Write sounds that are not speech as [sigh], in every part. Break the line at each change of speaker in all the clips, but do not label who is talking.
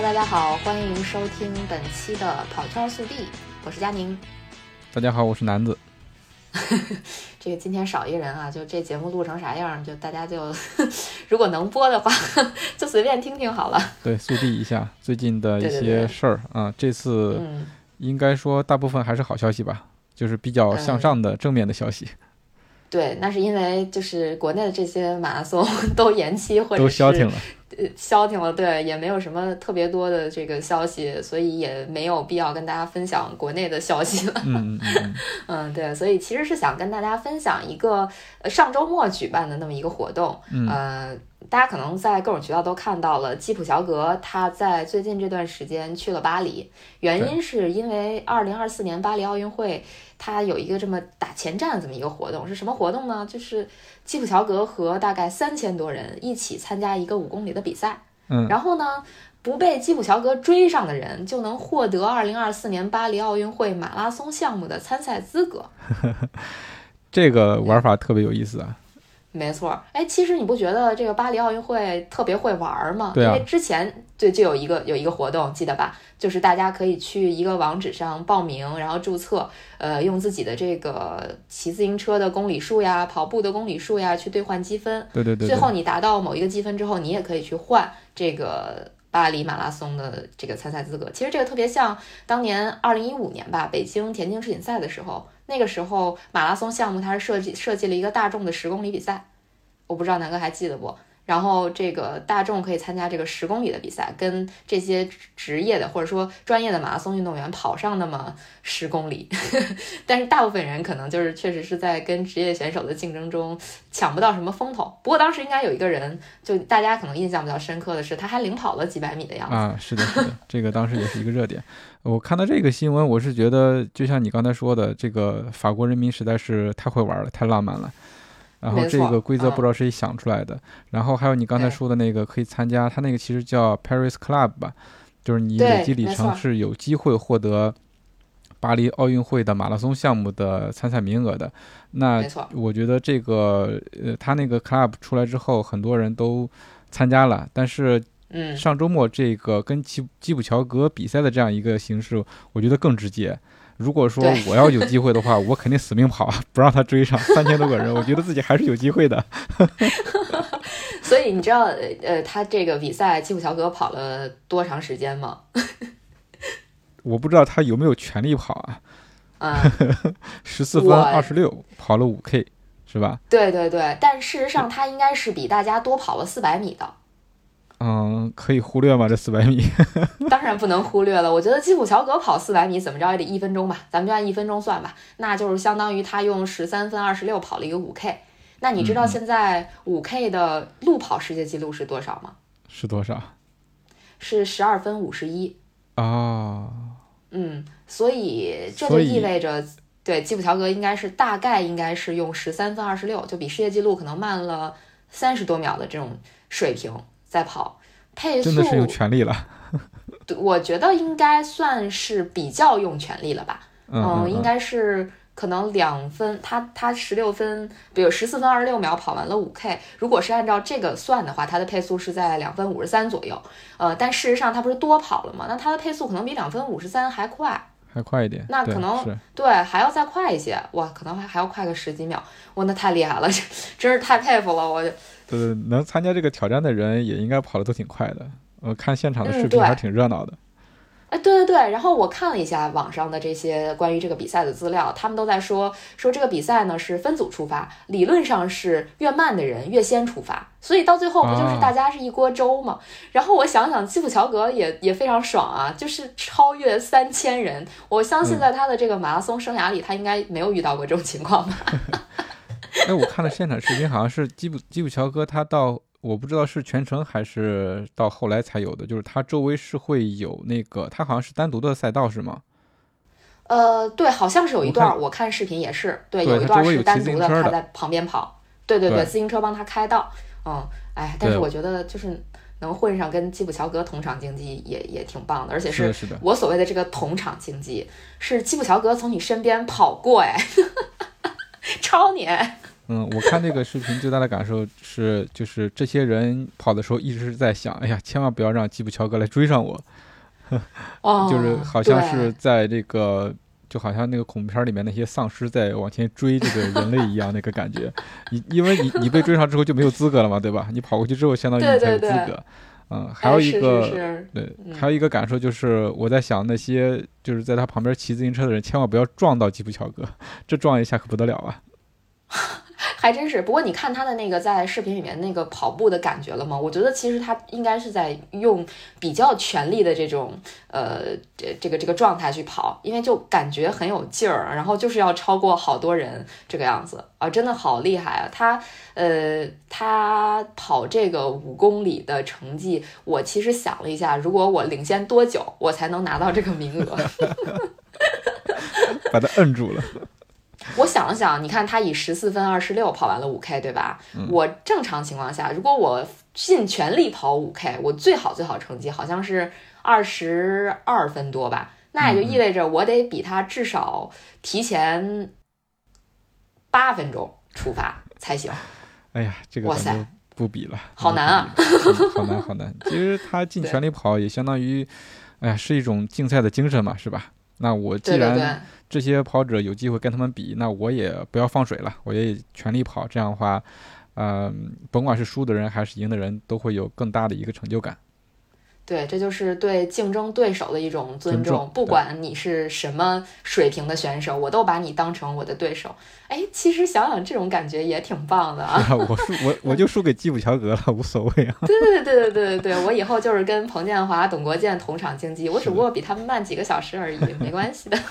Hello，大家好，欢迎收听本期的跑圈速递，我是佳宁。
大家好，我是南子。[laughs]
这个今天少一个人啊，就这节目录成啥样，就大家就 [laughs] 如果能播的话，[laughs] 就随便听听好了。
对，速递一下最近的一些事儿啊，这次
嗯，
应该说大部分还是好消息吧，就是比较向上的正面的消息，
对，那是因为就是国内的这些马拉松 [laughs] 都延期或者是
都消停了。
呃，消停了，对，也没有什么特别多的这个消息，所以也没有必要跟大家分享国内的消息了。
嗯嗯嗯嗯，[laughs]
嗯，对，所以其实是想跟大家分享一个呃上周末举办的那么一个活动，
嗯
呃，大家可能在各种渠道都看到了，基普乔格他在最近这段时间去了巴黎，原因是因为二零二四年巴黎奥运会，它有一个这么打前站这么一个活动，是什么活动呢？就是基普乔格和大概三千多人一起参加一个五公里的比赛，
嗯
然后呢。不被基普乔格追上的人，就能获得二零二四年巴黎奥运会马拉松项目的参赛资格。[laughs]
这个玩法特别有意思啊。
没错，哎，其实你不觉得这个巴黎奥运会特别会玩儿吗？
对啊
因为之前就就有一个有一个活动，记得吧？就是大家可以去一个网址上报名，然后注册，呃，用自己的这个骑自行车的公里数呀、跑步的公里数呀去兑换积分。
对对对对，
最后你达到某一个积分之后，你也可以去换这个巴黎马拉松的这个参赛资格。其实这个特别像当年二零一五年吧，北京田径世锦赛的时候，那个时候马拉松项目它是设计设计了一个大众的十公里比赛，我不知道南哥还记得不？然后这个大众可以参加这个十公里的比赛，跟这些职业的或者说专业的马拉松运动员跑上那么十公里，[laughs] 但是大部分人可能就是确实是在跟职业选手的竞争中抢不到什么风头。不过当时应该有一个人，就大家可能印象比较深刻的是，他还领跑了几百米的样子。
啊，是的，是的，这个当时也是一个热点。我看到这个新闻，我是觉得，就像你刚才说的，这个法国人民实在是太会玩了，太浪漫了。然后这个规则
嗯
不知道谁想出来的，然后还有你刚才说的那个可以参加，它那个其实叫 Paris Club 吧，就是你
对
累积里程是有机会获得巴黎奥运会的马拉松项目的参赛名额的。那我觉得这个呃，他那个 club 出来之后，很多人都参加了，但是
嗯，
上周末这个跟基基普乔格比赛的这样一个形式，我觉得更直接。如果说我要有机会的话，[laughs] 我肯定死命跑，[laughs] 不让他追上三千多个人，我觉得自己还是有机会的。[laughs]
所以你知道，呃，他这个比赛基普乔格跑了多长时间吗？
我不知道他有没有全力跑啊，
嗯，
十四分二十六，跑了五 K，是吧？
对对对，但事实上他应该是比大家多跑了四百米的。
嗯，可以忽略吗？这四百米？[laughs]
当然不能忽略了，我觉得基普乔格跑四百米怎么着也得一分钟吧，咱们就按一分钟算吧，那就是相当于他用十三分二十六跑了一个五 K。那你知道现在五 K 的路跑世界纪录是多少吗？
是多少？
是十二分五十一。
哦，
嗯，所以这就意味着，对基普乔格应该是大概应该是用十三分二十六，就比世界纪录可能慢了三十多秒的这种水平在跑，配速
真的是用全力了。[laughs]
我觉得应该算是比较用全力了吧。
嗯嗯，
应该是可能两分，他他十六分，比如十四分二十六秒跑完了五 K，如果是按照这个算的话，他的配速是在两分五十三左右。呃，但事实上他不是多跑了吗？那他的配速可能比两分五十三还快，
还快一点。
那可能
是
对，还要再快一些，哇，可能还还要快个十几秒，哇，那太厉害了，这 [laughs] 真是太佩服了，我就
对，能参加这个挑战的人也应该跑的都挺快的。我看现场的视频还挺热闹的。
哎，对对对，然后我看了一下网上的这些关于这个比赛的资料，他们都在说说这个比赛呢是分组出发，理论上是越慢的人越先出发，所以到最后不就是
啊
大家是一锅粥吗？然后我想想，基普乔格也也非常爽啊，就是超越三千人，我相信
嗯
在他的这个马拉松生涯里，他应该没有遇到过这种情况吧？[laughs]
哎，我看了现场视频，好像是基普基普乔格他到，我不知道是全程还是到后来才有的，就是它周围是会有那个，它好像是单独的赛道是吗？
呃，对，好像是有一段我看视频也是，对，
对
有一段是单独的，他在旁边跑，对对
对
自行车帮他开道，嗯，哎，但是我觉得就是能混上跟基普乔格同场竞技也也挺棒的，而且
是
我所谓的这个同场竞技，是基普乔格从你身边跑过，哎，[laughs] 超你，哎
嗯，我看那个视频最大的感受是，就是这些人跑的时候一直是在想，哎呀，千万不要让吉普乔格来追上我，
哦，[laughs]
就是好像是在这个，就好像那个恐怖片里面那些丧尸在往前追这个人类一样，那个感觉。[laughs] 你因为你你被追上之后就没有资格了嘛，对吧？你跑过去之后，相当于你才有资
对对
格。嗯，还有一个对，
嗯
还有一个感受就是，我在想那些就是在他旁边骑自行车的人，千万不要撞到吉普乔格，这撞一下可不得了啊！[laughs]
还真是。不过你看他的那个在视频里面那个跑步的感觉了吗？我觉得其实他应该是在用比较全力的这种呃这这个这个状态去跑，因为就感觉很有劲儿，然后就是要超过好多人这个样子啊，真的好厉害啊！他呃他跑这个五公里的成绩，我其实想了一下，如果我领先多久，我才能拿到这个名额？[laughs]
把他摁住了。
我想了想，你看他以十四分二十六跑完了五 K，对吧？我正常情况下，如果我尽全力跑五 K，我最好最好成绩好像是二十二分多吧，那也就意味着我得比他至少提前八分钟出发才行。
哎呀，这个
哇塞
不比了，
好难啊 [laughs]
好难，好难。其实他尽全力跑，也相当于，哎呀，是一种竞赛的精神嘛，是吧？那我既然，这些跑者有机会跟他们比，那我也不要放水了，我也全力跑。这样的话，嗯、甭管是输的人还是赢的人，都会有更大的一个成就感。
对，这就是对竞争对手的一种尊
尊重
不管你是什么水平的选手，我都把你当成我的对手。哎，其实想想这种感觉也挺棒的啊。[laughs]
我输我我就输给基普乔格了，无所谓啊。
对对对对对对对，我以后就是跟彭建华、董国建同场竞技，我只不过比他们慢几个小时而已，没关系的。[laughs]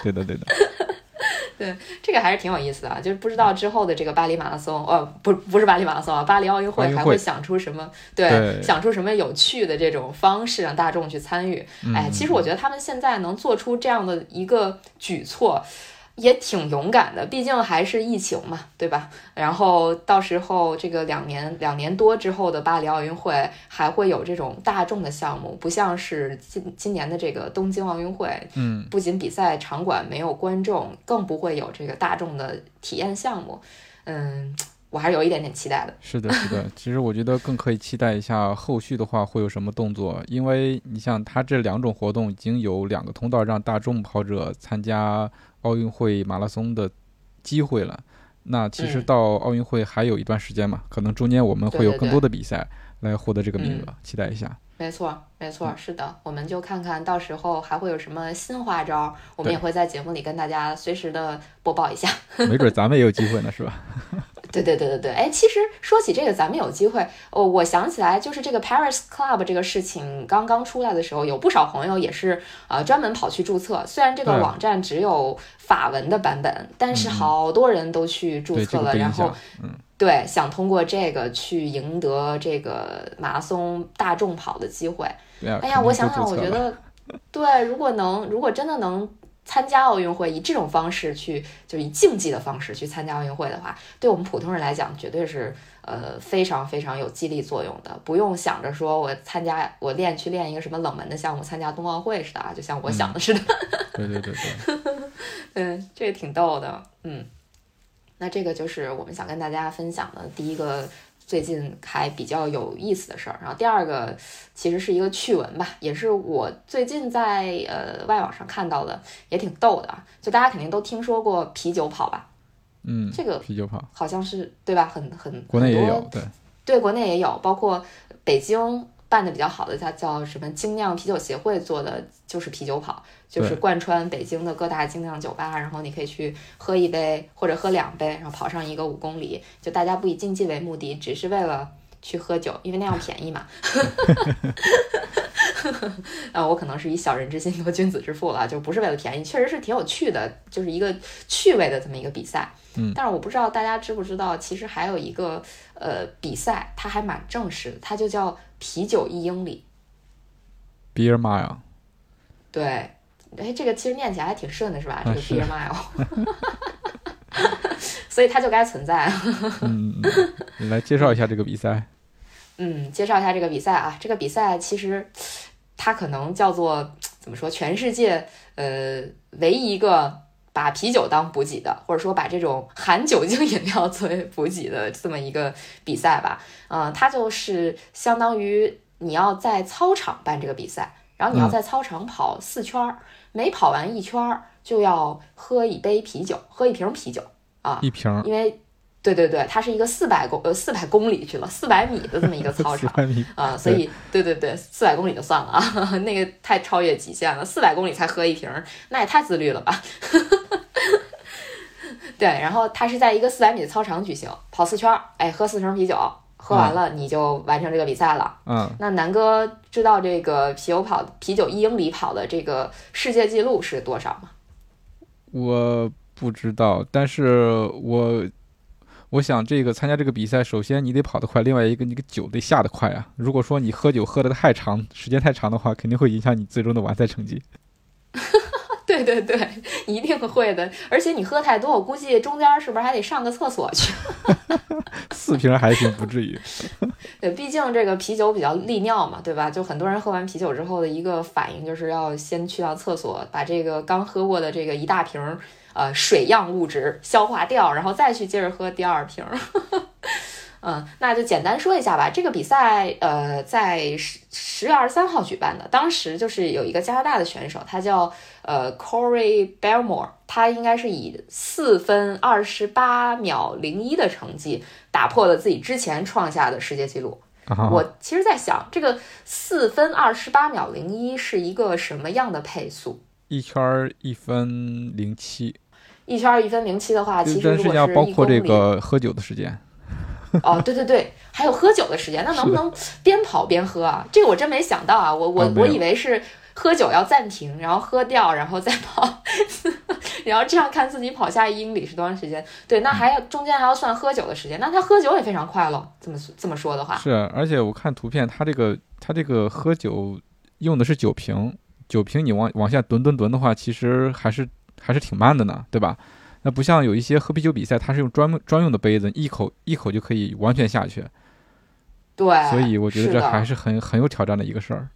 [laughs]
对的，对的。[laughs]
对这个还是挺有意思的啊，就是不知道之后的这个巴黎马拉松，呃，不不是巴黎马拉松啊，巴黎奥运
会
会还会想出什么？对，
对
想出什么有趣的这种方式让大众去参与。哎，
嗯
其实我觉得他们现在能做出这样的一个举措。也挺勇敢的，毕竟还是疫情嘛，对吧？然后到时候这个两年两年多之后的巴黎奥运会还会有这种大众的项目，不像是今今年的这个东京奥运会，
嗯，
不仅比赛场馆没有观众，更不会有这个大众的体验项目。嗯，我还是有一点点期待的。
是的，是的。其实我觉得更可以期待一下后续的话会有什么动作，因为你像他这两种活动已经有两个通道让大众跑者参加奥运会马拉松的机会了。那其实
嗯
到奥运会还有一段时间嘛，可能中间我们会有更多的比赛来获得这个名额，期待一下。
没错，没错，是的，我们就看看到时候还会有什么新花招，我们也会在节目里跟大家随时的播报一下。[laughs]
没准咱们也有机会呢，是吧？[laughs]
对对对对对，哎，其实说起这个，咱们有机会，哦，我想起来，就是这个 Paris Club 这个事情刚刚出来的时候，有不少朋友也是呃专门跑去注册。虽然这个网站只有法文的版本，但是好多人都去注
对这个
册了，然后。
嗯，
对想通过这个去赢得这个马拉松大众跑的机会。哎呀，我想想，我觉得，对，如果能，如果真的能参加奥运会，以这种方式去，就是以竞技的方式去参加奥运会的话，对我们普通人来讲，绝对是呃非常非常有激励作用的。不用想着说我参加我练去练一个什么冷门的项目，参加冬奥会似的啊，就像我想的似的。
对对对对，[laughs]
嗯，这个挺逗的。嗯，那这个就是我们想跟大家分享的第一个最近还比较有意思的事儿。然后第二个其实是一个趣闻吧，也是我最近在呃外网上看到的，也挺逗的啊。就大家肯定都听说过啤酒跑吧？
嗯，
这个
啤酒跑，
好像是对吧？很很
国内也有，对，
对，国内也有，包括北京办的比较好的，它叫什么精酿啤酒协会做的，就是啤酒跑，就是贯穿北京的各大精酿酒吧，然后你可以去喝一杯或者喝两杯，然后跑上一个五公里，就大家不以竞技为目的，只是为了。去喝酒，因为那样便宜嘛。[laughs] 啊，我可能是以小人之心度君子之腹了，就不是为了便宜，确实是挺有趣的，就是一个趣味的这么一个比赛。
嗯，
但是我不知道大家知不知道，其实还有一个呃比赛，它还蛮正式的，它就叫啤酒一英里。
Beer Mile，
对，哎，这个其实念起来还挺顺的，是吧？这个 beer mile，[laughs] 所以它就该存在。
嗯你来介绍一下这个比赛。
嗯，介绍一下这个比赛啊，这个比赛其实它可能叫做怎么说，全世界呃唯一一个把啤酒当补给的，或者说把这种含酒精饮料作为补给的这么一个比赛吧。嗯，它就是相当于你要在操场办这个比赛，然后你要在操场跑四圈儿，每跑完一圈儿就要喝一杯啤酒，喝一瓶啤酒啊，
一瓶，
因为。对对对，它是一个四百公呃四百公里去了四百米的这么一个操场 [laughs] 啊，所以对对对，四百公里就算了啊，[laughs] 那个太超越极限了，四百公里才喝一瓶，那也太自律了吧。[laughs] 对，然后它是在一个四百米的操场举行，跑四圈，哎，喝四瓶啤酒，喝完了你就完成这个比赛了。
嗯，
那南哥知道这个啤酒跑啤酒一英里跑的这个世界纪录是多少吗？
我不知道，但是我。我想这个参加这个比赛，首先你得跑得快，另外一个你个酒得下得快啊。如果说你喝酒喝得太长时间太长的话，肯定会影响你最终的完赛成绩。[laughs] [laughs]
对对对，一定会的。而且你喝太多，我估计中间是不是还得上个厕所去？[laughs]
四瓶还行，不至于。
对，毕竟这个啤酒比较利尿嘛，对吧？就很多人喝完啤酒之后的一个反应，就是要先去到厕所，把这个刚喝过的这个一大瓶。呃，水样物质消化掉，然后再去接着喝第二瓶。嗯，那就简单说一下吧。这个比赛，呃，在十十月二十三号举办的。当时就是有一个加拿大的选手，他叫呃 Corey Belmore，他应该是以四分二十八秒零一的成绩打破了自己之前创下的世界纪录。我其实，在想这个四分二十八秒零一是一个什么样的配速？
一圈一分零七，
一圈一分零七的话，其实如果是
要包括这个喝酒的时间。[laughs]
哦，对对对，还有喝酒的时间，那能不能边跑边喝啊？这个我真没想到啊，我我我以为是喝酒要暂停，然后喝掉，然后再跑，[laughs] 然后这样看自己跑下一英里是多长时间。对，那还要中间还要算喝酒的时间，那他喝酒也非常快了。这么这么说的话，
是，而且我看图片，他这个他这个喝酒用的是酒瓶。酒瓶你往往下蹲蹲蹲的话，其实还是还是挺慢的呢，对吧？那不像有一些喝啤酒比赛，它是用专门专用的杯子，一口一口就可以完全下去。
对，
所以我觉得这还是很很有挑战的一个事儿。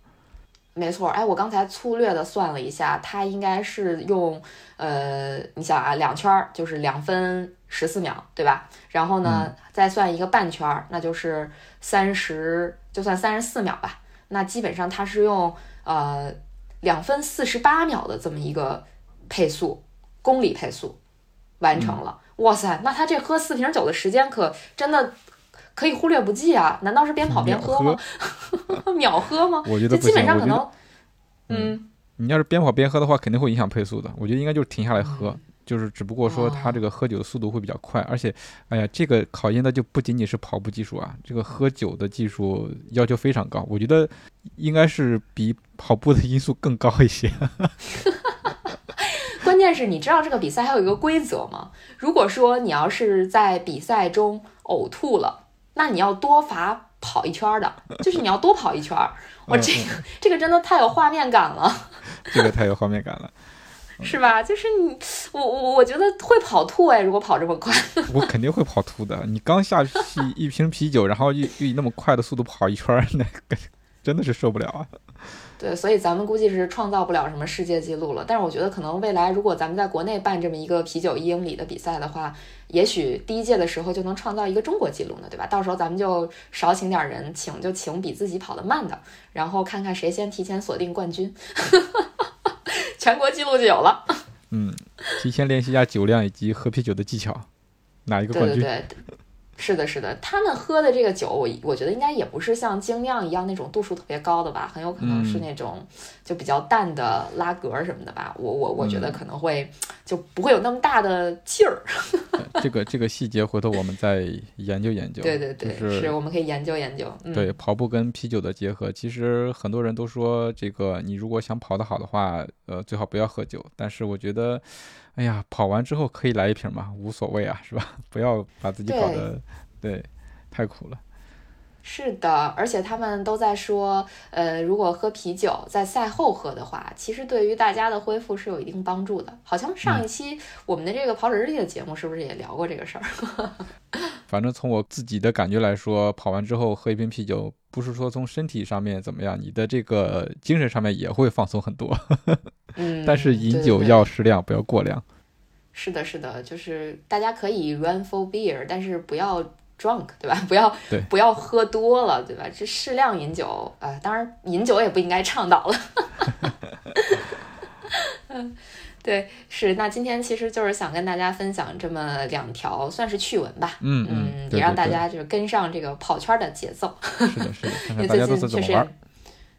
没错，哎，我刚才粗略的算了一下，它应该是用呃，你想啊，两圈儿就是两分十四秒，对吧？然后呢，再算一个半圈儿，那就是三十，就算三十四秒吧。那基本上它是用呃。两分四十八秒的这么一个配速，公里配速完成了。哇塞，那他这喝四瓶酒的时间可真的可以忽略不计啊？难道是边跑边喝吗？[laughs] 秒喝吗？
我觉得
基本上可能，嗯，
你要是边跑边喝的话，肯定会影响配速的。我觉得应该就是停下来喝。就是只不过说他这个喝酒的速度会比较快，而且，哎呀，这个考验的就不仅仅是跑步技术啊，这个喝酒的技术要求非常高。我觉得应该是比跑步的因素更高一些。[laughs]
关键是你知道这个比赛还有一个规则吗？如果说你要是在比赛中呕吐了，那你要多罚跑一圈的，[laughs] 就是你要多跑一圈。[laughs] 我这个 [laughs] 这个真的太有画面感了。
这个太有画面感了。
是吧？就是你，我我我觉得会跑吐哎，如果跑这么快，
我肯定会跑吐的。你刚下去一瓶啤酒，然后又又以那么快的速度跑一圈，那真的是受不了啊。
对，所以咱们估计是创造不了什么世界纪录了。但是我觉得可能未来如果咱们在国内办这么一个啤酒一英里的比赛的话，也许第一届的时候就能创造一个中国纪录呢，对吧？到时候咱们就少请点人，请就请比自己跑得慢的，然后看看谁先提前锁定冠军。[laughs] 全国纪录就有了。
嗯，提前练习一下酒量以及喝啤酒的技巧，哪一个冠军？
对 [laughs] 对对，是的，是的。他们喝的这个酒，我我觉得应该也不是像精酿一样那种度数特别高的吧，很有可能是那种就比较淡的拉格什么的吧。我我我觉得可能会就不会有那么大的劲儿。[laughs]
这个这个细节，回头我们再研究研究。
对对对，
是
我们可以研究研究。
对，跑步跟啤酒的结合，其实很多人都说，这个你如果想跑得好的话，呃，最好不要喝酒。但是我觉得，哎呀，跑完之后可以来一瓶嘛，无所谓啊，是吧？[laughs] 不要把自己搞得对太苦了。
是的，而且他们都在说，呃，如果喝啤酒在赛后喝的话，其实对于大家的恢复是有一定帮助的。好像上一期我们的这个跑者日历的节目是不是也聊过这个事儿？[laughs]
反正从我自己的感觉来说，跑完之后喝一瓶啤酒，不是说从身体上面怎么样，你的这个精神上面也会放松很多。
嗯，[laughs]
但是饮酒要适量，不要过量。
是的，是的，就是大家可以 run for beer，但是不要 drunk，对吧？[laughs] 不要
对
不要喝多了，对吧？这适量饮酒，呃，当然饮酒也不应该倡导了。嗯，[laughs] 对，是。那今天其实就是想跟大家分享这么两条，算是趣闻吧。
嗯
嗯，
对
也让大家就是跟上这个跑圈的节奏。
是的，是的，看 [laughs]
因为最近确实。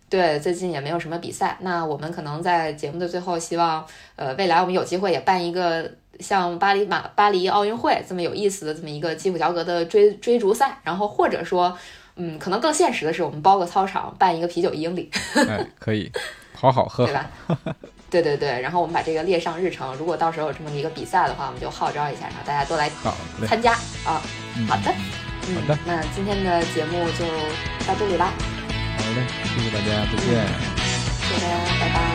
对，最近也没有什么比赛。那我们可能在节目的最后，希望呃未来我们有机会也办一个像巴黎马巴黎奥运会这么有意思的这么一个基普乔格的追追逐赛，然后或者说，嗯，可能更现实的是，我们包个操场办一个啤酒一英里，
哎，可以，好好喝 [laughs]
对
好。
吧？[laughs] 对对对，然后我们把这个列上日程。如果到时候有这么一个比赛的话，我们就号召一下，然后大家都来，参加啊。
嗯
好的，嗯，
好的
那今天的节目就到这里啦，
好嘞，谢谢大家，再见。
谢谢大家，拜拜。